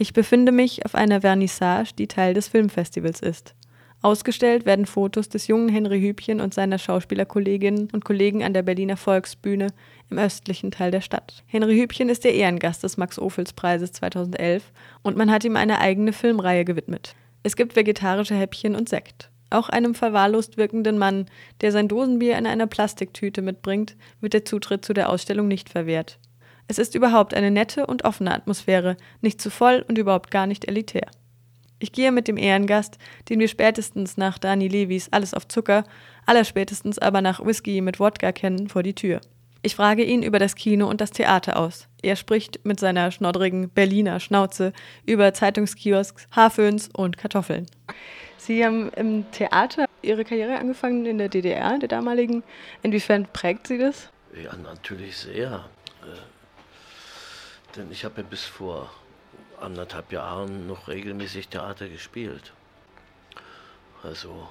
Ich befinde mich auf einer Vernissage, die Teil des Filmfestivals ist. Ausgestellt werden Fotos des jungen Henry Hübchen und seiner Schauspielerkolleginnen und Kollegen an der Berliner Volksbühne im östlichen Teil der Stadt. Henry Hübchen ist der Ehrengast des Max-Ophüls-Preises 2011 und man hat ihm eine eigene Filmreihe gewidmet. Es gibt vegetarische Häppchen und Sekt. Auch einem verwahrlost wirkenden Mann, der sein Dosenbier in einer Plastiktüte mitbringt, wird der Zutritt zu der Ausstellung nicht verwehrt. Es ist überhaupt eine nette und offene Atmosphäre, nicht zu voll und überhaupt gar nicht elitär. Ich gehe mit dem Ehrengast, den wir spätestens nach Dani Levis Alles auf Zucker, allerspätestens aber nach Whisky mit Wodka kennen, vor die Tür. Ich frage ihn über das Kino und das Theater aus. Er spricht mit seiner schnoddrigen Berliner Schnauze über Zeitungskiosks, Haarföhns und Kartoffeln. Sie haben im Theater Ihre Karriere angefangen in der DDR, der damaligen. Inwiefern prägt Sie das? Ja, natürlich sehr. Denn ich habe ja bis vor anderthalb Jahren noch regelmäßig Theater gespielt. Also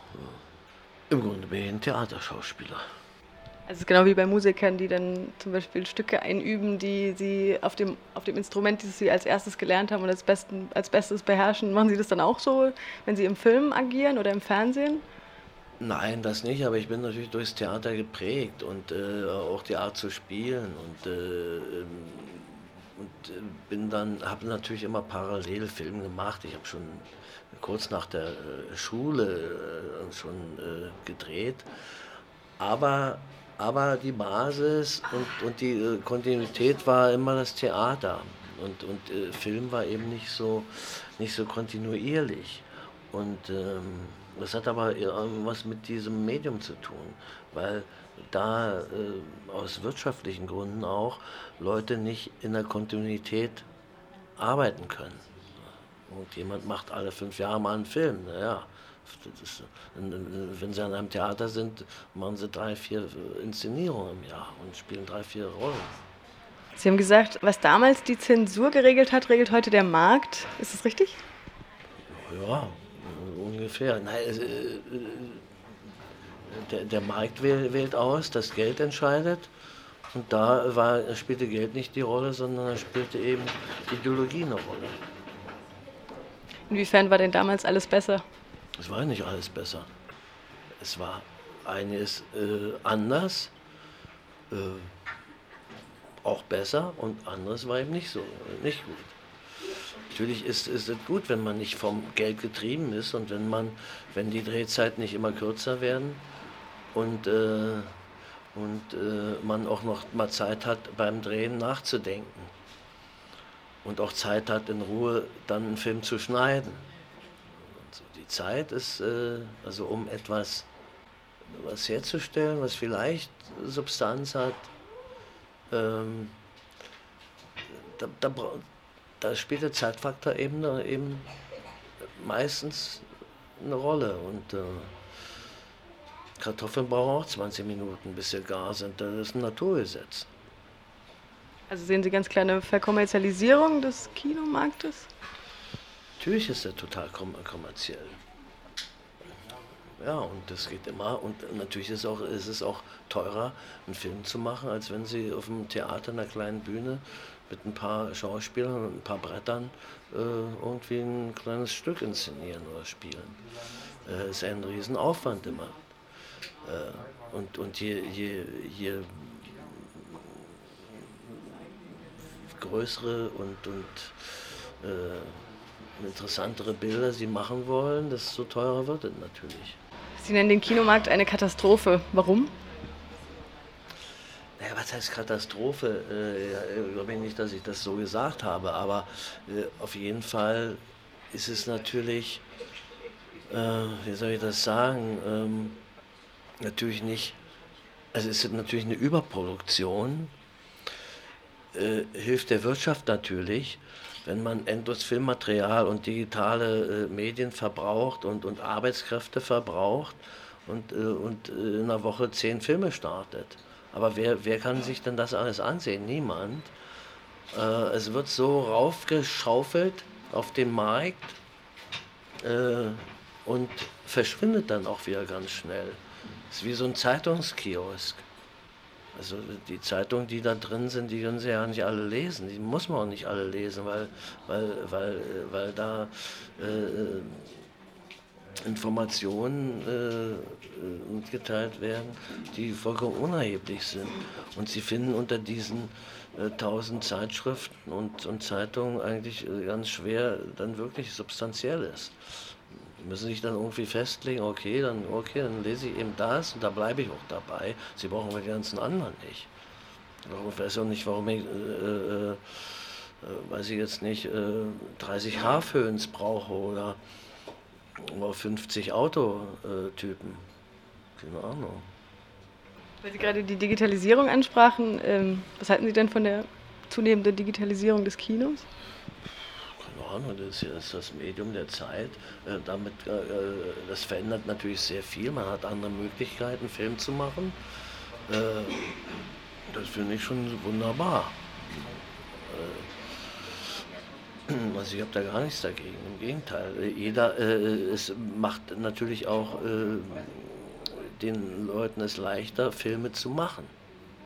äh, im Grunde bin ich ein Theaterschauspieler. Also genau wie bei Musikern, die dann zum Beispiel Stücke einüben, die sie auf dem, auf dem Instrument, das sie als erstes gelernt haben und als, besten, als Bestes beherrschen. Machen Sie das dann auch so, wenn Sie im Film agieren oder im Fernsehen? Nein, das nicht, aber ich bin natürlich durchs Theater geprägt und äh, auch die Art zu spielen und äh, ähm, und äh, bin dann, habe natürlich immer parallel Film gemacht. Ich habe schon kurz nach der äh, Schule äh, schon gedreht. Aber, aber die Basis und, und die Kontinuität war immer das Theater. Und, und Film war eben nicht so, nicht so kontinuierlich. Und ähm, das hat aber irgendwas mit diesem Medium zu tun, weil da äh, aus wirtschaftlichen Gründen auch Leute nicht in der Kontinuität arbeiten können. Und jemand macht alle fünf Jahre mal einen Film. Naja, ist, wenn sie an einem Theater sind, machen sie drei, vier Inszenierungen im Jahr und spielen drei, vier Rollen. Sie haben gesagt, was damals die Zensur geregelt hat, regelt heute der Markt. Ist das richtig? Ja, ungefähr. Nein, äh, der, der Markt wählt aus, das Geld entscheidet. Und da war, spielte Geld nicht die Rolle, sondern da spielte eben Ideologie eine Rolle. Inwiefern war denn damals alles besser? Es war nicht alles besser. Es war eines äh, anders, äh, auch besser und anderes war eben nicht so, nicht gut. Natürlich ist, es gut, wenn man nicht vom Geld getrieben ist und wenn man, wenn die Drehzeiten nicht immer kürzer werden und, äh, und äh, man auch noch mal Zeit hat, beim Drehen nachzudenken. Und auch Zeit hat, in Ruhe dann einen Film zu schneiden. So, die Zeit ist, äh, also um etwas was herzustellen, was vielleicht Substanz hat, ähm, da, da, da, spielt der Zeitfaktor eben, eben meistens eine Rolle. Und äh, Kartoffeln brauchen auch 20 Minuten, bis sie gar sind. Das ist ein Naturgesetz. Also sehen Sie ganz kleine Verkommerzialisierung des Kinomarktes? Natürlich ist er total kommerziell. Ja, und das geht immer. Und natürlich ist, auch, ist es auch teurer, einen Film zu machen, als wenn Sie auf dem Theater, einer kleinen Bühne, mit ein paar Schauspielern und ein paar Brettern äh, irgendwie ein kleines Stück inszenieren oder spielen. Äh, ist ein Riesenaufwand immer. Äh, und, und je, je, je größere und, und äh, interessantere Bilder sie machen wollen, desto teurer wird es natürlich. Sie nennen den Kinomarkt eine Katastrophe. Warum? Naja, was heißt Katastrophe? Äh, ich glaube nicht, dass ich das so gesagt habe, aber äh, auf jeden Fall ist es natürlich, äh, wie soll ich das sagen, ähm, natürlich nicht, also es ist natürlich eine Überproduktion, hilft der Wirtschaft natürlich, wenn man endlos Filmmaterial und digitale Medien verbraucht und, und Arbeitskräfte verbraucht und, und in einer Woche zehn Filme startet. Aber wer, wer kann sich denn das alles ansehen? Niemand. Äh, es wird so raufgeschaufelt auf dem Markt äh, und verschwindet dann auch wieder ganz schnell. Ist wie so ein Zeitungskiosk. Also die Zeitungen, die da drin sind, die können sie ja nicht alle lesen. Die muss man auch nicht alle lesen, weil, weil, weil, weil da äh, Informationen äh, mitgeteilt werden, die vollkommen unerheblich sind. Und sie finden unter diesen äh, tausend Zeitschriften und, und Zeitungen eigentlich äh, ganz schwer dann wirklich Substanzielles. Müssen sich dann irgendwie festlegen, okay, dann, okay, dann lese ich eben das und da bleibe ich auch dabei. Sie brauchen die ganzen anderen nicht. Ich weiß auch nicht, warum ich, äh, äh, weiß ich jetzt nicht, 30 Haarföhns brauche oder über 50 Autotypen. Keine Ahnung. Weil Sie gerade die Digitalisierung ansprachen, ähm, was halten Sie denn von der zunehmenden Digitalisierung des Kinos? Keine Ahnung, das ist das Medium der Zeit. Äh, damit, äh, das verändert natürlich sehr viel. Man hat andere Möglichkeiten, Film zu machen. Äh, das finde ich schon wunderbar. Also ich habe da gar nichts dagegen, im Gegenteil. Jeder, äh, es macht natürlich auch äh, den Leuten es leichter, Filme zu machen.